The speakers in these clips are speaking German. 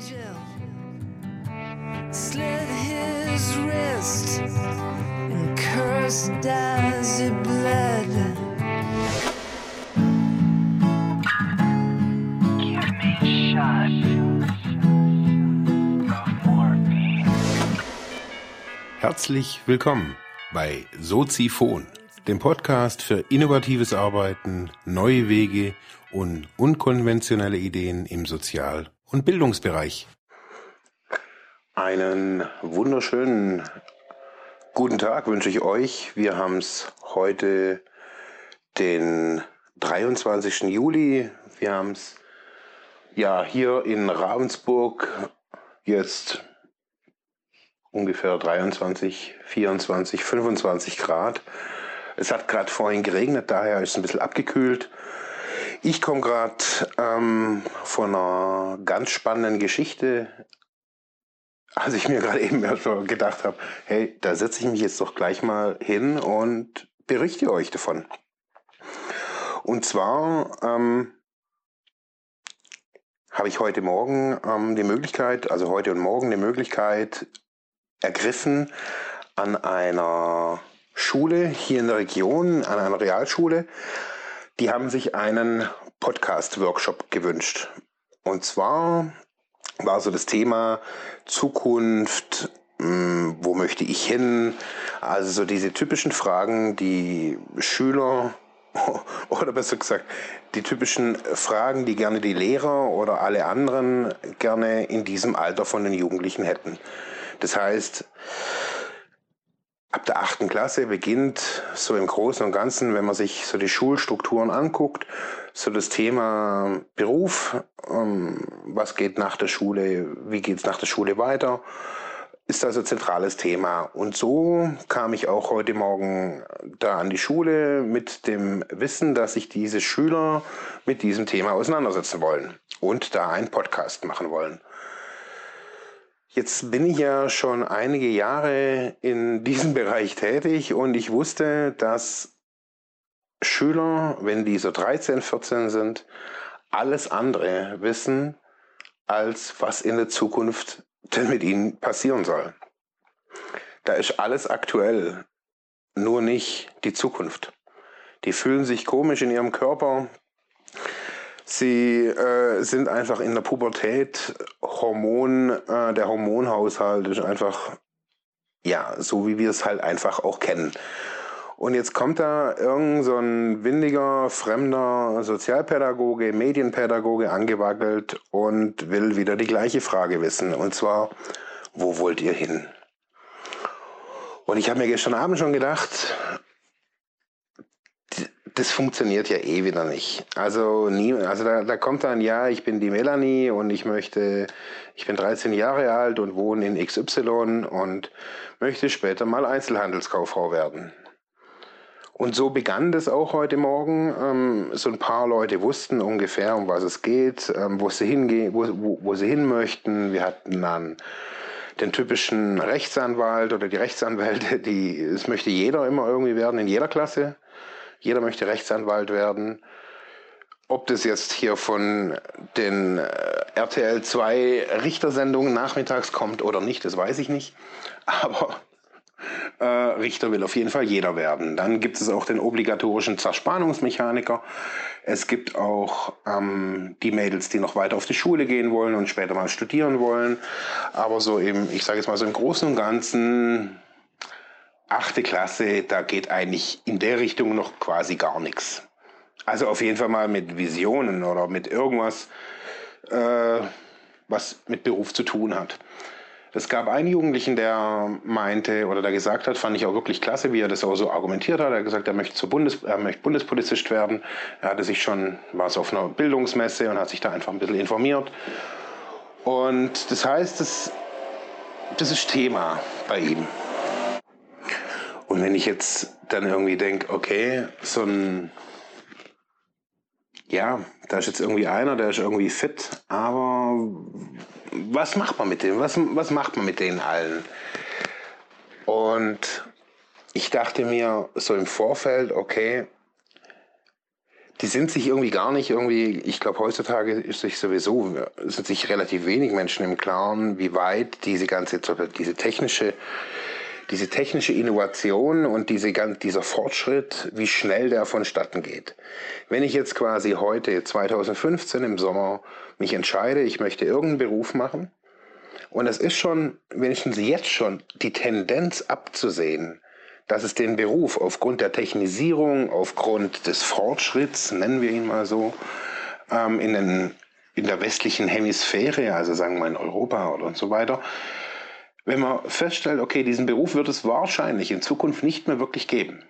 angel slit his wrist and cursed as he bled. Give me a shot of morphine. Herzlich willkommen bei Soziphon, dem Podcast für innovatives Arbeiten, neue Wege und unkonventionelle Ideen im Sozial- und Bildungsbereich. Einen wunderschönen guten Tag wünsche ich euch. Wir haben es heute den 23. Juli. Wir haben es ja hier in Ravensburg jetzt ungefähr 23, 24, 25 Grad. Es hat gerade vorhin geregnet, daher ist es ein bisschen abgekühlt. Ich komme gerade ähm, von einer ganz spannenden Geschichte, als ich mir gerade eben erst mal gedacht habe, hey, da setze ich mich jetzt doch gleich mal hin und berichte euch davon. Und zwar ähm, habe ich heute Morgen ähm, die Möglichkeit, also heute und morgen die Möglichkeit ergriffen, an einer Schule hier in der Region, an einer Realschule, die haben sich einen Podcast-Workshop gewünscht. Und zwar war so das Thema Zukunft, mh, wo möchte ich hin? Also so diese typischen Fragen, die Schüler oder besser gesagt, die typischen Fragen, die gerne die Lehrer oder alle anderen gerne in diesem Alter von den Jugendlichen hätten. Das heißt, ab der achten Klasse beginnt so im Großen und Ganzen, wenn man sich so die Schulstrukturen anguckt, so das Thema Beruf, ähm, was geht nach der Schule, wie geht es nach der Schule weiter, ist also zentrales Thema. Und so kam ich auch heute Morgen da an die Schule mit dem Wissen, dass sich diese Schüler mit diesem Thema auseinandersetzen wollen und da einen Podcast machen wollen. Jetzt bin ich ja schon einige Jahre in diesem Bereich tätig und ich wusste, dass Schüler, wenn die so 13, 14 sind, alles andere wissen, als was in der Zukunft denn mit ihnen passieren soll. Da ist alles aktuell, nur nicht die Zukunft. Die fühlen sich komisch in ihrem Körper. Sie äh, sind einfach in der Pubertät. Hormon, äh, der Hormonhaushalt ist einfach, ja, so wie wir es halt einfach auch kennen. Und jetzt kommt da irgend so windiger, fremder Sozialpädagoge, Medienpädagoge angewackelt und will wieder die gleiche Frage wissen. Und zwar, wo wollt ihr hin? Und ich habe mir gestern Abend schon gedacht, das funktioniert ja eh wieder nicht. Also nie, also da, da kommt dann, ja, ich bin die Melanie und ich möchte, ich bin 13 Jahre alt und wohne in XY und möchte später mal Einzelhandelskauffrau werden. Und so begann das auch heute Morgen. Ähm, so ein paar Leute wussten ungefähr, um was es geht, ähm, wo sie hingehen, wo, wo, wo sie hin möchten. Wir hatten dann den typischen Rechtsanwalt oder die Rechtsanwälte, die, es möchte jeder immer irgendwie werden, in jeder Klasse. Jeder möchte Rechtsanwalt werden. Ob das jetzt hier von den äh, RTL 2 Richtersendungen nachmittags kommt oder nicht, das weiß ich nicht. Aber äh, Richter will auf jeden Fall jeder werden. Dann gibt es auch den obligatorischen Zerspannungsmechaniker. Es gibt auch ähm, die Mädels, die noch weiter auf die Schule gehen wollen und später mal studieren wollen. Aber so eben, ich sage jetzt mal so im Großen und Ganzen achte Klasse, da geht eigentlich in der Richtung noch quasi gar nichts. Also auf jeden Fall mal mit Visionen oder mit irgendwas, äh, was mit Beruf zu tun hat. Es gab einen Jugendlichen, der meinte oder der gesagt hat, fand ich auch wirklich klasse, wie er das auch so argumentiert hat. Er hat gesagt, er möchte, zur Bundes, er möchte Bundespolizist werden. Er hatte sich schon, war so auf einer Bildungsmesse und hat sich da einfach ein bisschen informiert. Und das heißt, das, das ist Thema bei ihm. Und wenn ich jetzt dann irgendwie denke, okay, so ein, ja, da ist jetzt irgendwie einer, der ist irgendwie fit, aber was macht man mit dem? Was, was macht man mit denen allen? Und ich dachte mir so im Vorfeld, okay, die sind sich irgendwie gar nicht irgendwie, ich glaube heutzutage ist sich sowieso, sind sich relativ wenig Menschen im Klaren, wie weit diese ganze, diese technische, diese technische Innovation und diese, dieser Fortschritt, wie schnell der vonstatten geht. Wenn ich jetzt quasi heute, 2015 im Sommer, mich entscheide, ich möchte irgendeinen Beruf machen, und es ist schon, wenigstens jetzt schon, die Tendenz abzusehen, dass es den Beruf aufgrund der Technisierung, aufgrund des Fortschritts, nennen wir ihn mal so, ähm, in, den, in der westlichen Hemisphäre, also sagen wir in Europa oder und so weiter, wenn man feststellt, okay, diesen Beruf wird es wahrscheinlich in Zukunft nicht mehr wirklich geben,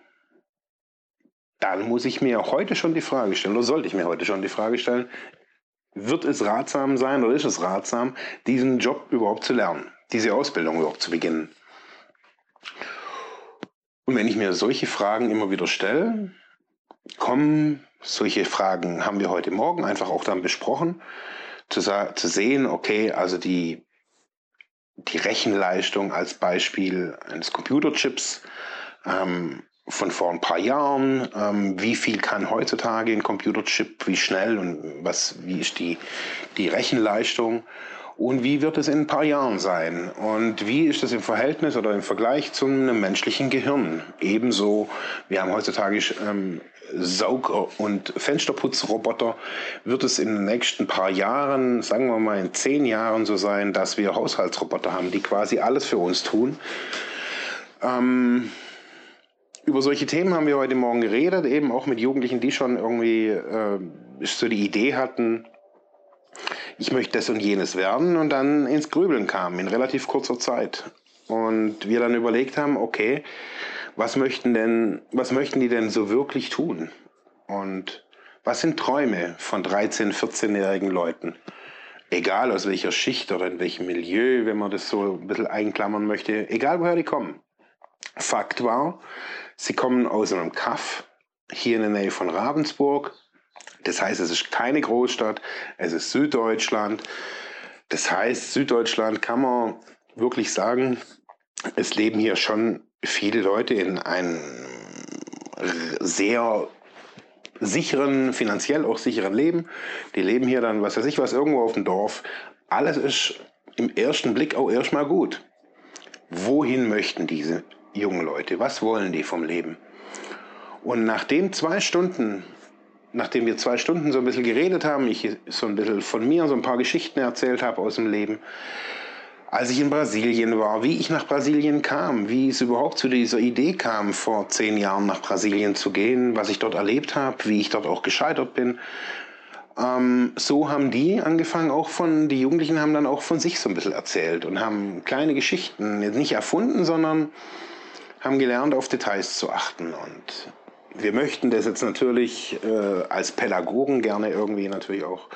dann muss ich mir heute schon die Frage stellen, oder sollte ich mir heute schon die Frage stellen, wird es ratsam sein oder ist es ratsam, diesen Job überhaupt zu lernen, diese Ausbildung überhaupt zu beginnen? Und wenn ich mir solche Fragen immer wieder stelle, kommen solche Fragen, haben wir heute Morgen einfach auch dann besprochen, zu, zu sehen, okay, also die, die Rechenleistung als Beispiel eines Computerchips ähm, von vor ein paar Jahren, ähm, wie viel kann heutzutage ein Computerchip, wie schnell und was, wie ist die, die Rechenleistung und wie wird es in ein paar Jahren sein und wie ist das im Verhältnis oder im Vergleich zu einem menschlichen Gehirn. Ebenso, wir haben heutzutage ähm, Saug- und Fensterputzroboter, wird es in den nächsten paar Jahren, sagen wir mal in zehn Jahren so sein, dass wir Haushaltsroboter haben, die quasi alles für uns tun. Ähm, über solche Themen haben wir heute Morgen geredet, eben auch mit Jugendlichen, die schon irgendwie äh, so die Idee hatten, ich möchte das und jenes werden und dann ins Grübeln kamen in relativ kurzer Zeit. Und wir dann überlegt haben, okay, was möchten denn, was möchten die denn so wirklich tun? Und was sind Träume von 13, 14-jährigen Leuten? Egal aus welcher Schicht oder in welchem Milieu, wenn man das so ein bisschen einklammern möchte, egal woher die kommen. Fakt war, sie kommen aus einem Kaff hier in der Nähe von Ravensburg das heißt, es ist keine Großstadt, es ist Süddeutschland. Das heißt, Süddeutschland kann man wirklich sagen, es leben hier schon viele Leute in einem sehr sicheren, finanziell auch sicheren Leben. Die leben hier dann, was weiß ich was, irgendwo auf dem Dorf. Alles ist im ersten Blick auch erstmal gut. Wohin möchten diese jungen Leute? Was wollen die vom Leben? Und nachdem zwei Stunden nachdem wir zwei Stunden so ein bisschen geredet haben, ich so ein bisschen von mir so ein paar Geschichten erzählt habe aus dem Leben, als ich in Brasilien war, wie ich nach Brasilien kam, wie es überhaupt zu dieser Idee kam, vor zehn Jahren nach Brasilien zu gehen, was ich dort erlebt habe, wie ich dort auch gescheitert bin. Ähm, so haben die angefangen, auch von, die Jugendlichen haben dann auch von sich so ein bisschen erzählt und haben kleine Geschichten, nicht erfunden, sondern haben gelernt, auf Details zu achten. Und wir möchten das jetzt natürlich äh, als Pädagogen gerne irgendwie natürlich auch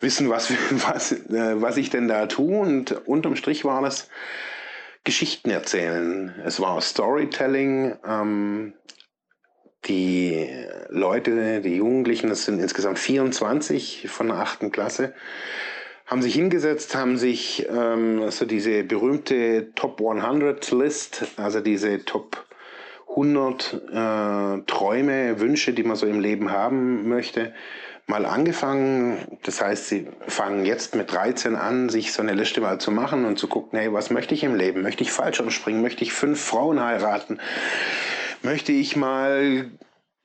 wissen, was, was, äh, was ich denn da tue. Und unterm Strich war das Geschichten erzählen. Es war Storytelling. Ähm, die Leute, die Jugendlichen, das sind insgesamt 24 von der achten Klasse, haben sich hingesetzt, haben sich ähm, also diese berühmte Top 100 List, also diese Top 100 äh, Träume, Wünsche, die man so im Leben haben möchte, mal angefangen. Das heißt, sie fangen jetzt mit 13 an, sich so eine Liste mal zu machen und zu gucken, hey, was möchte ich im Leben? Möchte ich Fallschirmspringen? Möchte ich fünf Frauen heiraten? Möchte ich mal,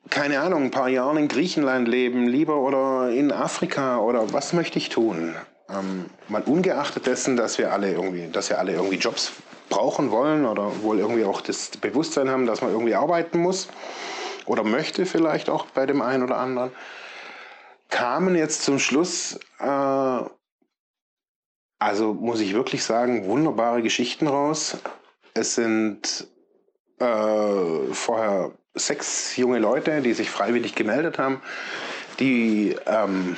keine Ahnung, ein paar Jahre in Griechenland leben, lieber oder in Afrika oder was möchte ich tun? Ähm, mal ungeachtet dessen, dass wir alle irgendwie, dass wir alle irgendwie Jobs brauchen wollen oder wohl irgendwie auch das Bewusstsein haben, dass man irgendwie arbeiten muss oder möchte vielleicht auch bei dem einen oder anderen, kamen jetzt zum Schluss, äh, also muss ich wirklich sagen, wunderbare Geschichten raus. Es sind äh, vorher sechs junge Leute, die sich freiwillig gemeldet haben, die ähm,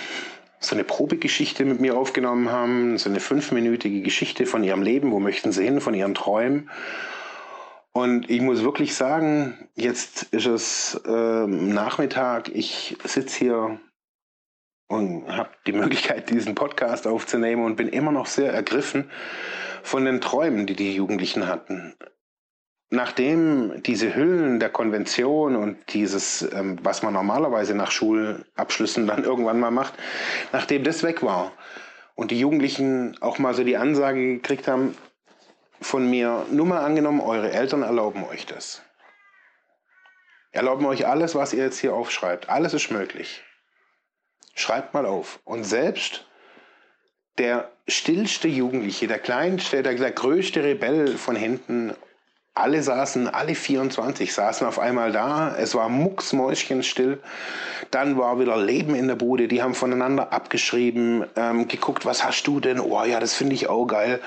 so eine Probegeschichte mit mir aufgenommen haben, so eine fünfminütige Geschichte von ihrem Leben, wo möchten sie hin, von ihren Träumen. Und ich muss wirklich sagen, jetzt ist es äh, Nachmittag, ich sitze hier und habe die Möglichkeit, diesen Podcast aufzunehmen und bin immer noch sehr ergriffen von den Träumen, die die Jugendlichen hatten. Nachdem diese Hüllen der Konvention und dieses, ähm, was man normalerweise nach Schulabschlüssen dann irgendwann mal macht, nachdem das weg war und die Jugendlichen auch mal so die Ansage gekriegt haben, von mir, nur mal angenommen, eure Eltern erlauben euch das. Erlauben euch alles, was ihr jetzt hier aufschreibt. Alles ist möglich. Schreibt mal auf. Und selbst der stillste Jugendliche, der kleinste, der, der größte Rebell von hinten alle saßen, alle 24 saßen auf einmal da. Es war mucksmäuschenstill. Dann war wieder Leben in der Bude. Die haben voneinander abgeschrieben, ähm, geguckt, was hast du denn? Oh ja, das finde ich auch geil.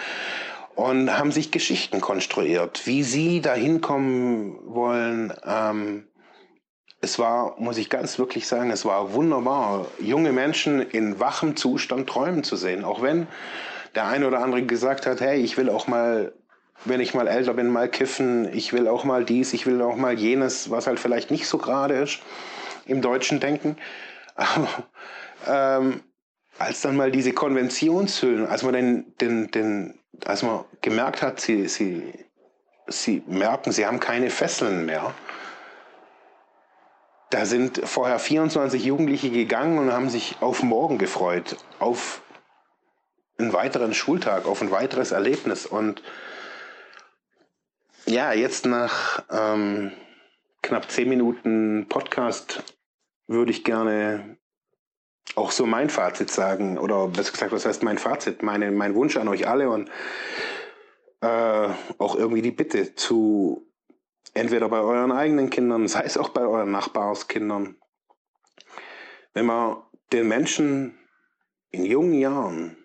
Und haben sich Geschichten konstruiert, wie sie da hinkommen wollen. Ähm, es war, muss ich ganz wirklich sagen, es war wunderbar, junge Menschen in wachem Zustand träumen zu sehen. Auch wenn der eine oder andere gesagt hat, hey, ich will auch mal wenn ich mal älter bin, mal kiffen, ich will auch mal dies, ich will auch mal jenes, was halt vielleicht nicht so gerade ist im deutschen Denken. Aber ähm, als dann mal diese Konventionshüllen, als man den, den, den, als man gemerkt hat, sie, sie, sie merken, sie haben keine Fesseln mehr. Da sind vorher 24 Jugendliche gegangen und haben sich auf morgen gefreut, auf einen weiteren Schultag, auf ein weiteres Erlebnis. Und ja, jetzt nach ähm, knapp zehn Minuten Podcast würde ich gerne auch so mein Fazit sagen. Oder besser gesagt, was heißt mein Fazit? Meine, mein Wunsch an euch alle und äh, auch irgendwie die Bitte zu entweder bei euren eigenen Kindern, sei es auch bei euren Nachbarskindern. Wenn man den Menschen in jungen Jahren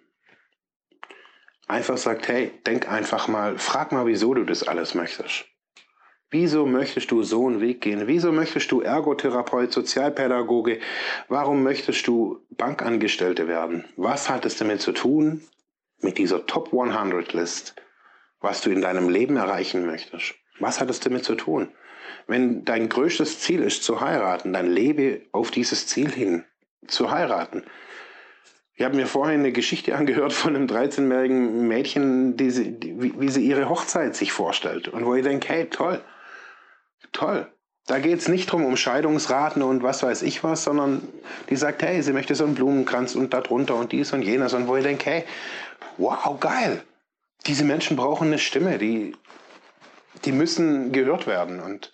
einfach sagt, hey, denk einfach mal, frag mal, wieso du das alles möchtest. Wieso möchtest du so einen Weg gehen? Wieso möchtest du Ergotherapeut, Sozialpädagoge? Warum möchtest du Bankangestellte werden? Was hat es damit zu tun mit dieser Top 100 List, was du in deinem Leben erreichen möchtest? Was hat es damit zu tun? Wenn dein größtes Ziel ist zu heiraten, dann lebe auf dieses Ziel hin, zu heiraten. Ich habe mir vorhin eine Geschichte angehört von einem 13-jährigen Mädchen, die sie, die, wie, sie ihre Hochzeit sich vorstellt. Und wo ich denke, hey, toll, toll. Da geht es nicht drum um Scheidungsraten und was weiß ich was, sondern die sagt, hey, sie möchte so einen Blumenkranz und da drunter und dies und jenes. Und wo ich denke, hey, wow, geil. Diese Menschen brauchen eine Stimme, die, die müssen gehört werden. Und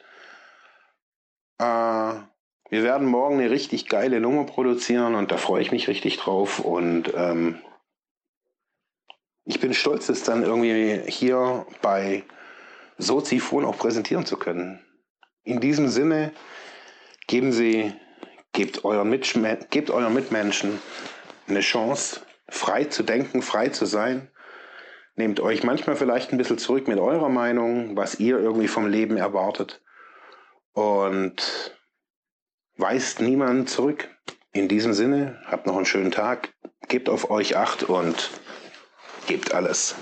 äh, wir werden morgen eine richtig geile Nummer produzieren und da freue ich mich richtig drauf. Und ähm, ich bin stolz, es dann irgendwie hier bei Sozifon auch präsentieren zu können. In diesem Sinne, geben Sie, gebt euren, gebt euren Mitmenschen eine Chance, frei zu denken, frei zu sein. Nehmt euch manchmal vielleicht ein bisschen zurück mit eurer Meinung, was ihr irgendwie vom Leben erwartet. Und weist niemand zurück. In diesem Sinne, habt noch einen schönen Tag, gebt auf euch acht und gebt alles.